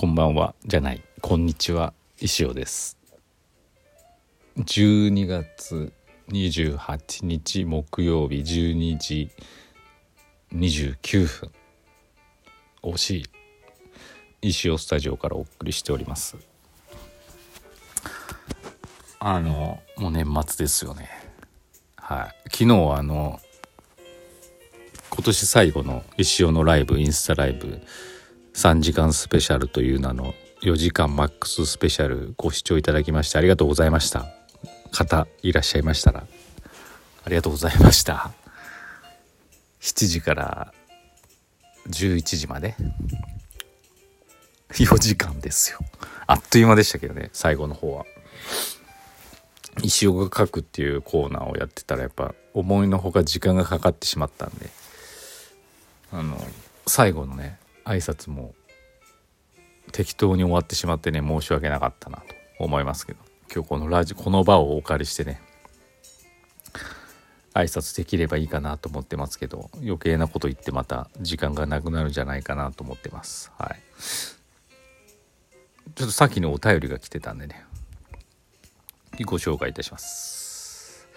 こんばんは。じゃない。こんにちは。石尾です。12月28日木曜日12時29分。惜しい。石尾スタジオからお送りしております。あのもう年末ですよね。はい。昨日あの今年最後の石尾のライブインスタライブ3時間スペシャルという名の4時間マックススペシャルご視聴いただきましてありがとうございました。方いらっしゃいましたらありがとうございました。7時から11時まで。4時間ですよ。あっという間でしたけどね最後の方は。石尾が書くっていうコーナーをやってたらやっぱ思いのほか時間がかかってしまったんであの最後のね挨拶も適当に終わってしまってね申し訳なかったなと思いますけど。今日このラジこの場をお借りしてね挨拶できればいいかなと思ってますけど余計なこと言ってまた時間がなくなるんじゃないかなと思ってます。はい。ちょっとさっきのお便りが来てたんでねご紹介いたします。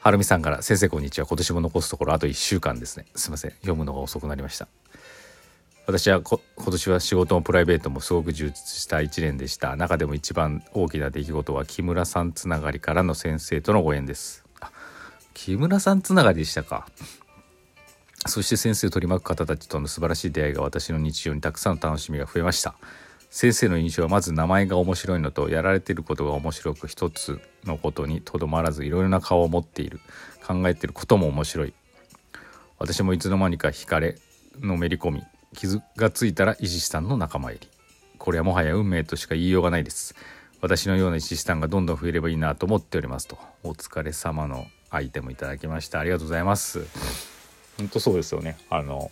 はるみさんから「先生こんにちは。今年も残すところあと1週間ですね。すいません。読むのが遅くなりました。私は今年は仕事もプライベートもすごく充実した1年でした。中でも一番大きな出来事は木村さんつながりからの先生とのご縁です。木村さんつながりでしたか。そして先生を取り巻く方たちとの素晴らしい出会いが私の日常にたくさんの楽しみが増えました。先生の印象はまず名前が面白いのとやられてることが面白く一つのことにとどまらずいろいろな顔を持っている。考えていることも面白い。私もいつの間にか惹かれのめり込み傷がついたら石師さんの仲間入り。これはもはや運命としか言いようがないです。私のような石師さんがどんどん増えればいいなと思っておりますと。お疲れ様のアイテムいただきました。ありがとうございます。本当そうですよね。あの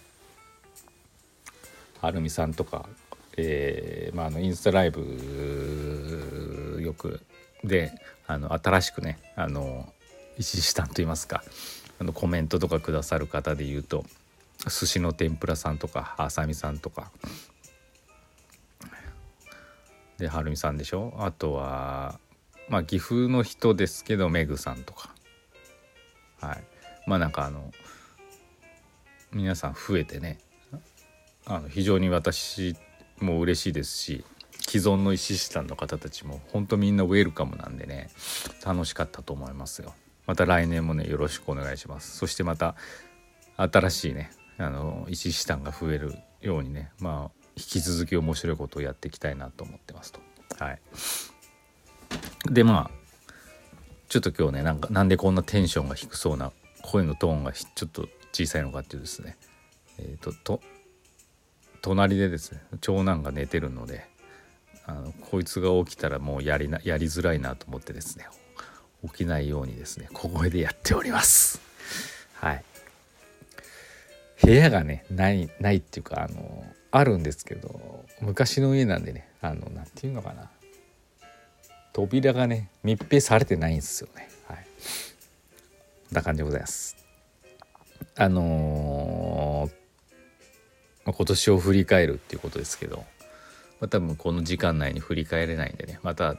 アルミさんとかえー、まあ、あのインスタライブよくであの新しくねあの石師さんといいますかあのコメントとかくださる方で言うと寿司の天ぷらさんとかあさみさんとか。ではるみさんでしょ？あとはまあ岐阜の人ですけどめぐさんとか。はい。まあなんかあの皆さん増えてねあの非常に私も嬉しいですし既存の石師さんの方たちも本当みんなウェルカムなんでね楽しかったと思いますよ。また来年もねよろしくお願いします。そしてまた新しいねあの石師さんが増えるようにねまあ引き続き面白いことをやっていきたいなと思ってますと。はい。でまあちょっと今日ねなんかなんでこんなテンションが低そうな声のトーンがちょっと小さいのかっていうですね。えっ、ー、とと隣でですね長男が寝てるのであのこいつが起きたらもうやりなやりづらいなと思ってですね起きないようにですね小声でやっております。はい。部屋がねないないっていうかあのあるんですけど昔の家なんでねあの何て言うのかな。扉がね密閉されてないんですよね。はい。な感じでございます。あのー、今年を振り返るっていうことですけど、まあ、多分この時間内に振り返れないんでねまた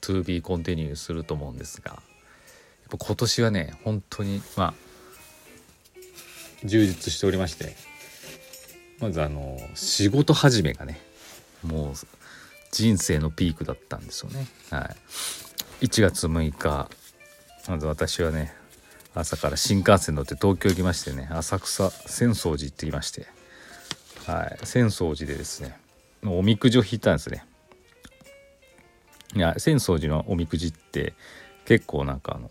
to be continue すると思うんですがやっぱ今年はね本当にまあ充実しておりましてまずあの仕事始めがねもう人生のピークだったんですよね。はい、1月6日まず私はね朝から新幹線乗って東京行きましてね浅草浅草寺行ってきまして、はい、浅草寺でですねおみくじを引いたんですね。いや浅草寺のおみくじって結構なんかあの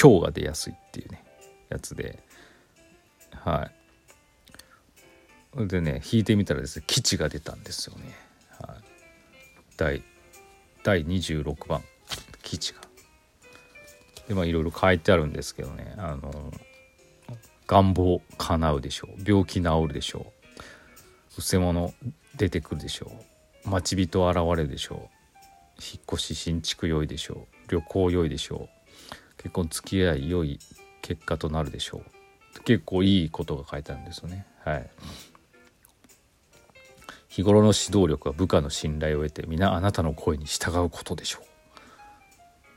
今日が出やすいっていうねやつで。はい。でね引いてみたらですね基地が出たんですよね、はい、第第26番。基地が。でまあいろいろ書いてあるんですけどね。あの願望叶うでしょう。病気治るでしょう。うせ者出てくるでしょう。待ち人現れるでしょう。引っ越し新築良いでしょう。旅行良いでしょう。結婚付き合い良い結果となるでしょう。結構いいことが書いてあるんですよね。はい。日頃の指導力は部下の信頼を得て皆あなたの声に従うことでしょう。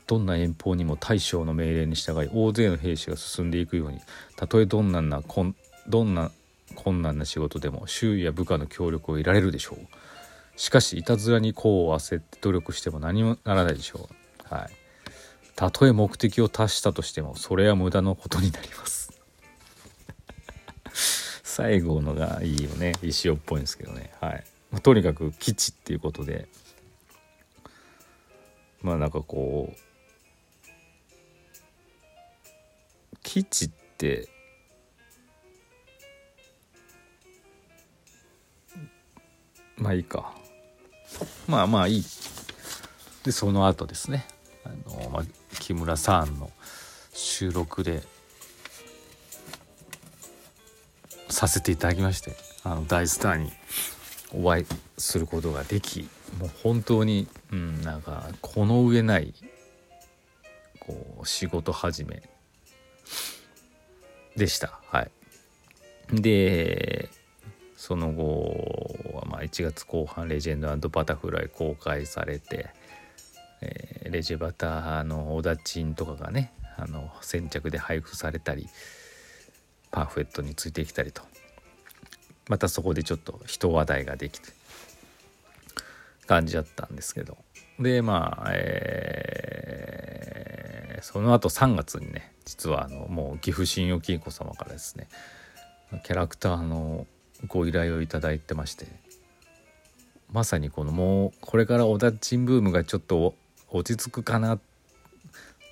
どんな遠方にも大将の命令に従い大勢の兵士が進んでいくようにたとえどんななこんどんな困難な仕事でも周囲や部下の協力を得られるでしょう。しかしいたずらに功を焦って努力しても何もならないでしょう。はい。たとえ目的を達したとしてもそれは無駄のことになります。最後のがいいよね。石尾っぽいんですけどね。はい、まあ、とにかく基地っていうことで。まあなんかこう基地ってまあいいか。まあまあいい。でその後ですね。あの、まあ、木村さんの収録でさせていただきましてあの大スターにお会いすることができもう本当に、うん、なんかこの上ないこう仕事始めでした。はい。でその後まあ1月後半「レジェンドバタフライ」公開されて、えー、レジェバターのおだちんとかがねあの先着で配布されたりパンフレットについてきたりと。またそこでちょっと人話題ができて感じだったんですけど。でまあ、えー、その後3月にね実はあのもう岐阜信用金庫様からですねキャラクターのご依頼をいただいてましてまさにこのもうこれからおだちんブームがちょっと落ち着くかなっ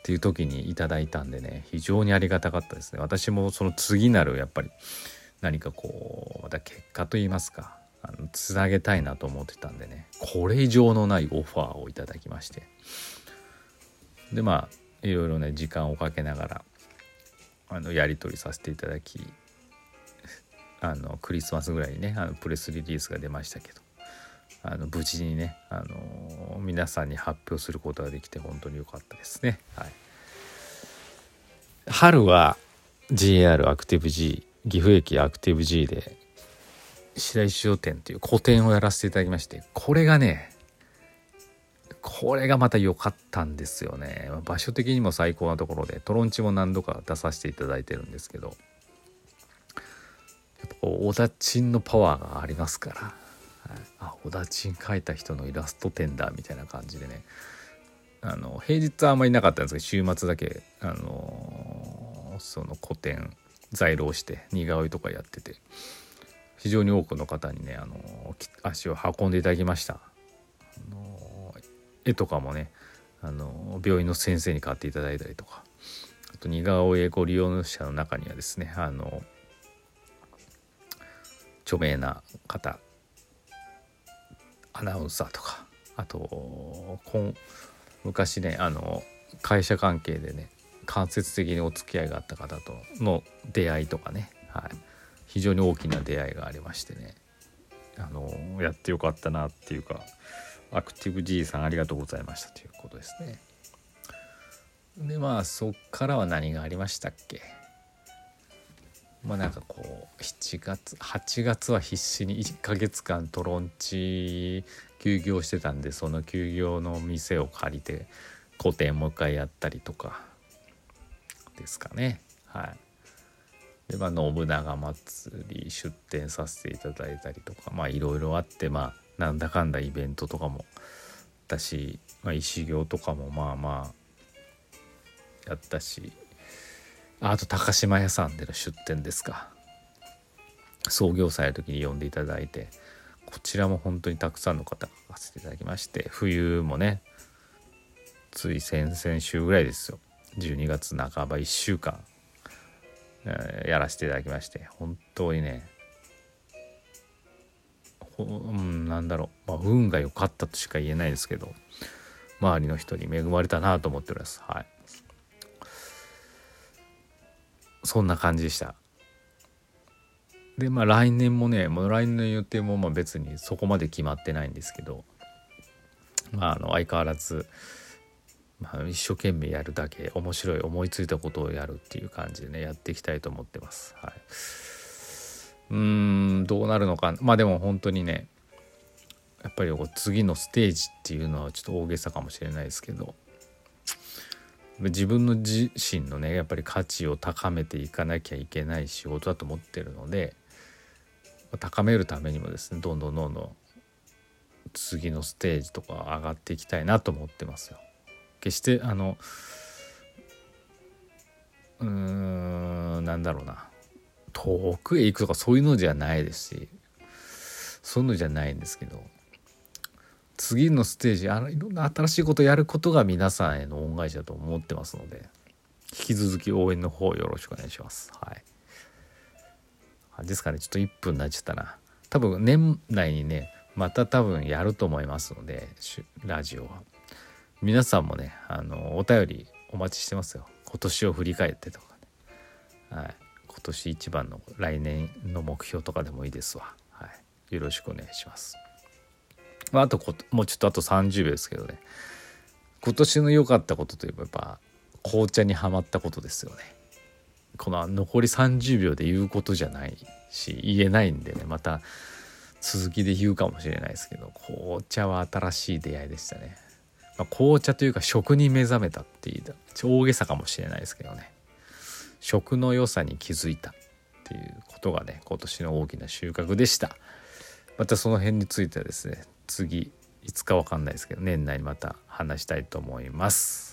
ていう時にいただいたんでね非常にありがたかったですね。私もその次なるやっぱり何かこうまた結果といいますかあのつなげたいなと思ってたんでねこれ以上のないオファーをいただきまして。でまあいろいろね時間をかけながらあのやり取りさせていただきあのクリスマスぐらいにねあのプレスリリースが出ましたけど。あの無事にね、あの皆さんに発表することができて本当に良かったですね。はい、春は JR アクティブ G 岐阜駅アクティブ G で白石商店という個展をやらせていただきましてこれがねこれがまた良かったんですよね。場所的にも最高なところでトロンチも何度か出させていただいてるんですけどやっぱこう小田ちんのパワーがありますから。あ小田ちん描いた人のイラスト展だみたいな感じでね。あの平日はあんまりなかったんですけど週末だけあのその個展在廊して似顔絵とかやってて。非常に多くの方にねあの足を運んでいただきました。あの絵とかもねあの病院の先生に買っていただいたりとか。あと似顔絵ご利用者の中にはですねあの著名な方アナウンサーとかあと昔ねあの会社関係でね間接的にお付き合いがあった方との出会いとかね、はい、非常に大きな出会いがありましてねあのやってよかったなっていうかアクティブ G さんありがとうございましたということですね。でまあそっからは何がありましたっけ？まあなんかこう7月8月は必死に1ヶ月間トロンチ休業してたんでその休業の店を借りて個展もう一回やったりとかですかね。はい。でまあ信長祭り出店させていただいたりとかまあいろいろあってまあなんだかんだイベントとかもだし、まあ、石行とかもまあまあやったしあと高島屋さんでの出店ですか。創業祭の時に呼んでいただいてこちらも本当にたくさんの方が書かせていただきまして冬もねつい先々週ぐらいですよ。12月半ば1週間、えー、やらせていただきまして本当にねうん、なんだろう、まあ、運が良かったとしか言えないですけど周りの人に恵まれたなと思っております。はい。そんな感じでした。でまあ来年もねもう来年の予定もまあ別にそこまで決まってないんですけどまああの相変わらず、まあ、一生懸命やるだけ面白い思いついたことをやるっていう感じでねやっていきたいと思ってます。はい。うーんどうなるのかまあでも本当にねやっぱり次のステージっていうのはちょっと大げさかもしれないですけど自分の自身のねやっぱり価値を高めていかなきゃいけない仕事だと思ってるので高めるためにもですねどんどんどんどん次のステージとか上がっていきたいなと思ってますよ。決してあのうーんなんだろうな遠くへ行くとかそういうのじゃないですしそういうのじゃないんですけど次のステージあのいろんな新しいことをやることが皆さんへの恩返しだと思ってますので引き続き応援の方よろしくお願いします。はい。ですかね。ちょっと1分になっちゃったな。多分年内にねまた多分やると思いますのでラジオは。皆さんもねあのお便りお待ちしてますよ。今年を振り返ってとかね、はい、今年一番の来年の目標とかでもいいですわ、はい、よろしくお願いします、まあ、あともうちょっとあと30秒ですけどね。今年の良かったことといえばやっぱ紅茶にはまったことですよね。この残り30秒で言うことじゃないし言えないんでねまた続きで言うかもしれないですけど紅茶は新しい出会いでしたね、まあ、紅茶というか食に目覚めたっていう大げさかもしれないですけどね。食の良さに気づいたっていうことがね今年の大きな収穫でした。またその辺についてはですね次いつかわかんないですけど年内にまた話したいと思います。